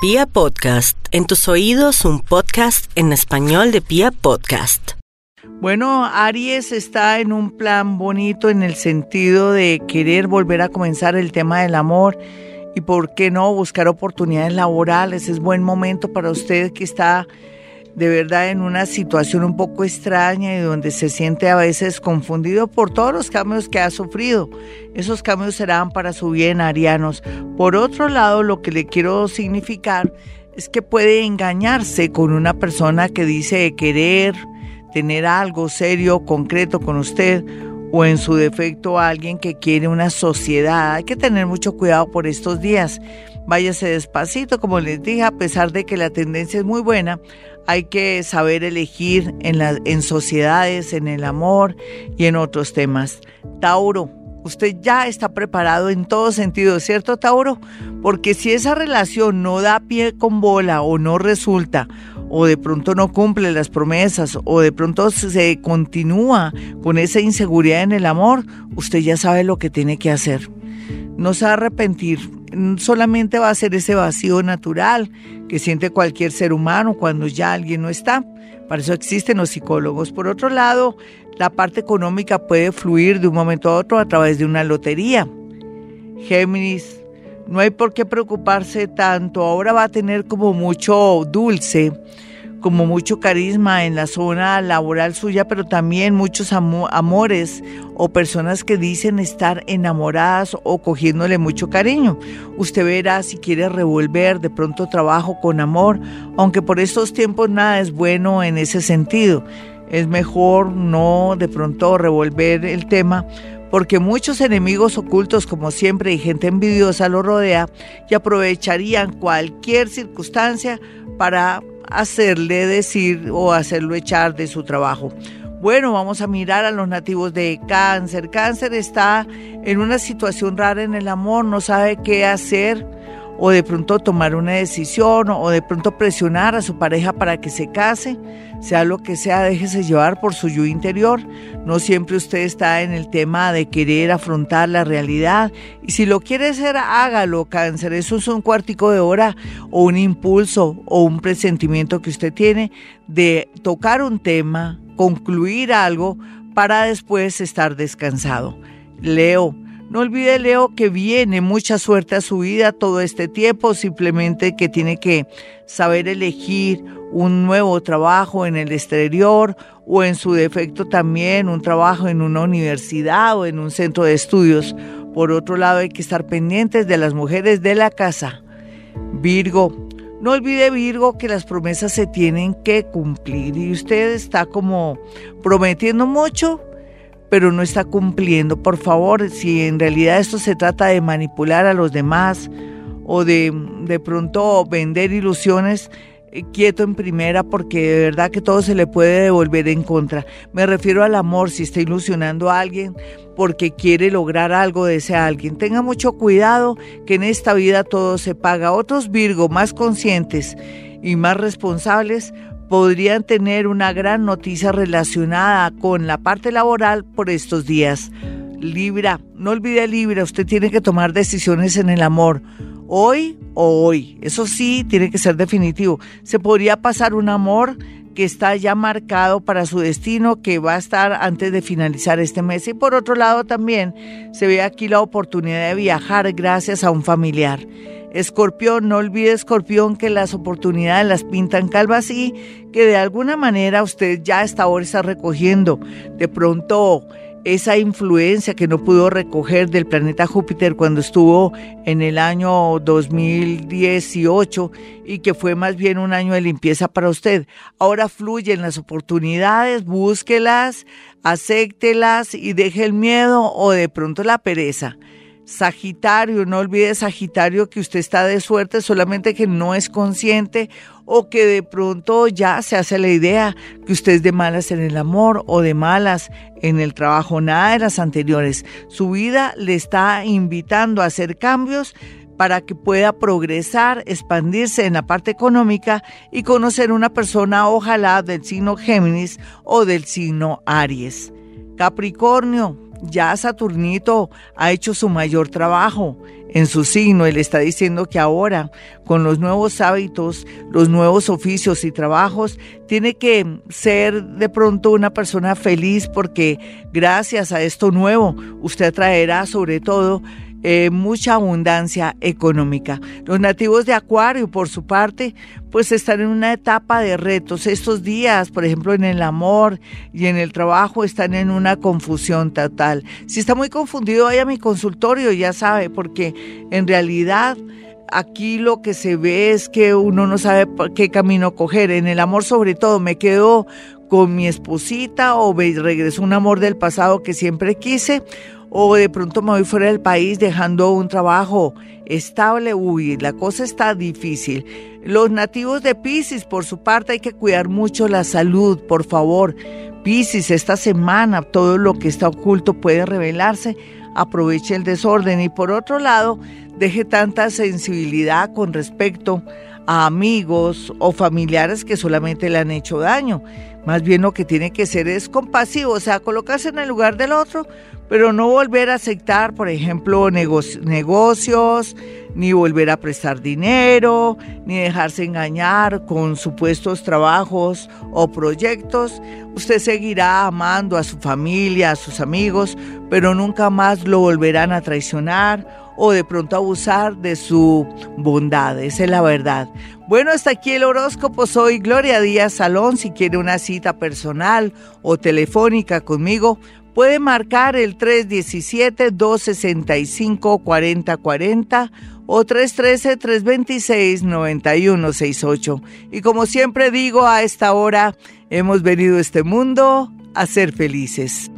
Pia Podcast, en tus oídos un podcast en español de Pia Podcast. Bueno, Aries está en un plan bonito en el sentido de querer volver a comenzar el tema del amor y por qué no buscar oportunidades laborales. Es buen momento para usted que está de verdad en una situación un poco extraña y donde se siente a veces confundido por todos los cambios que ha sufrido. Esos cambios serán para su bien, arianos. Por otro lado, lo que le quiero significar es que puede engañarse con una persona que dice querer tener algo serio, concreto con usted o en su defecto alguien que quiere una sociedad. Hay que tener mucho cuidado por estos días. Váyase despacito, como les dije, a pesar de que la tendencia es muy buena, hay que saber elegir en, en sociedades, en el amor y en otros temas. Tauro, usted ya está preparado en todo sentido, ¿cierto, Tauro? Porque si esa relación no da pie con bola o no resulta, o de pronto no cumple las promesas, o de pronto se continúa con esa inseguridad en el amor, usted ya sabe lo que tiene que hacer. No se va a arrepentir, solamente va a ser ese vacío natural que siente cualquier ser humano cuando ya alguien no está. Para eso existen los psicólogos. Por otro lado, la parte económica puede fluir de un momento a otro a través de una lotería. Géminis, no hay por qué preocuparse tanto. Ahora va a tener como mucho dulce como mucho carisma en la zona laboral suya, pero también muchos amores o personas que dicen estar enamoradas o cogiéndole mucho cariño. Usted verá si quiere revolver de pronto trabajo con amor, aunque por estos tiempos nada es bueno en ese sentido. Es mejor no de pronto revolver el tema porque muchos enemigos ocultos, como siempre, y gente envidiosa lo rodea y aprovecharían cualquier circunstancia para hacerle decir o hacerlo echar de su trabajo. Bueno, vamos a mirar a los nativos de cáncer. Cáncer está en una situación rara en el amor, no sabe qué hacer o de pronto tomar una decisión o de pronto presionar a su pareja para que se case, sea lo que sea, déjese llevar por su yo interior. No siempre usted está en el tema de querer afrontar la realidad y si lo quiere hacer, hágalo, cáncer. Eso es un cuartico de hora o un impulso o un presentimiento que usted tiene de tocar un tema, concluir algo para después estar descansado. Leo. No olvide, Leo, que viene mucha suerte a su vida todo este tiempo, simplemente que tiene que saber elegir un nuevo trabajo en el exterior o en su defecto también un trabajo en una universidad o en un centro de estudios. Por otro lado, hay que estar pendientes de las mujeres de la casa. Virgo, no olvide Virgo que las promesas se tienen que cumplir y usted está como prometiendo mucho, pero no está cumpliendo. Por favor, si en realidad esto se trata de manipular a los demás o de de pronto vender ilusiones, eh, quieto en primera porque de verdad que todo se le puede devolver en contra. Me refiero al amor, si está ilusionando a alguien porque quiere lograr algo de ese alguien. Tenga mucho cuidado que en esta vida todo se paga. Otros Virgo más conscientes y más responsables podrían tener una gran noticia relacionada con la parte laboral por estos días. Libra, no olvide Libra, usted tiene que tomar decisiones en el amor. Hoy o hoy, eso sí, tiene que ser definitivo. Se podría pasar un amor que está ya marcado para su destino, que va a estar antes de finalizar este mes. Y por otro lado también se ve aquí la oportunidad de viajar gracias a un familiar. Escorpión, no olvide Escorpión que las oportunidades las pintan calvas y que de alguna manera usted ya hasta ahora está recogiendo de pronto esa influencia que no pudo recoger del planeta Júpiter cuando estuvo en el año 2018 y que fue más bien un año de limpieza para usted. Ahora fluyen las oportunidades, búsquelas, acéptelas y deje el miedo o de pronto la pereza. Sagitario, no olvide Sagitario que usted está de suerte, solamente que no es consciente o que de pronto ya se hace la idea que usted es de malas en el amor o de malas en el trabajo, nada de las anteriores. Su vida le está invitando a hacer cambios para que pueda progresar, expandirse en la parte económica y conocer una persona ojalá del signo Géminis o del signo Aries. Capricornio, ya Saturnito ha hecho su mayor trabajo en su signo. Él está diciendo que ahora, con los nuevos hábitos, los nuevos oficios y trabajos, tiene que ser de pronto una persona feliz porque gracias a esto nuevo, usted traerá sobre todo eh, mucha abundancia económica. Los nativos de Acuario, por su parte, pues están en una etapa de retos. Estos días, por ejemplo, en el amor y en el trabajo, están en una confusión total. Si está muy confundido, vaya a mi consultorio, ya sabe, porque en realidad aquí lo que se ve es que uno no sabe qué camino coger. En el amor, sobre todo, me quedo con mi esposita o regreso un amor del pasado que siempre quise o de pronto me voy fuera del país dejando un trabajo estable, uy, la cosa está difícil. Los nativos de Pisces, por su parte, hay que cuidar mucho la salud, por favor. Pisces, esta semana todo lo que está oculto puede revelarse, aproveche el desorden y por otro lado, deje tanta sensibilidad con respecto a amigos o familiares que solamente le han hecho daño. Más bien lo que tiene que ser es compasivo, o sea, colocarse en el lugar del otro, pero no volver a aceptar, por ejemplo, negocios, ni volver a prestar dinero, ni dejarse engañar con supuestos trabajos o proyectos. Usted seguirá amando a su familia, a sus amigos, pero nunca más lo volverán a traicionar o de pronto abusar de su bondad. Esa es la verdad. Bueno, hasta aquí el horóscopo. Soy Gloria Díaz Salón. Si quiere una cita personal o telefónica conmigo, puede marcar el 317-265-4040 o 313-326-9168. Y como siempre digo, a esta hora hemos venido a este mundo a ser felices.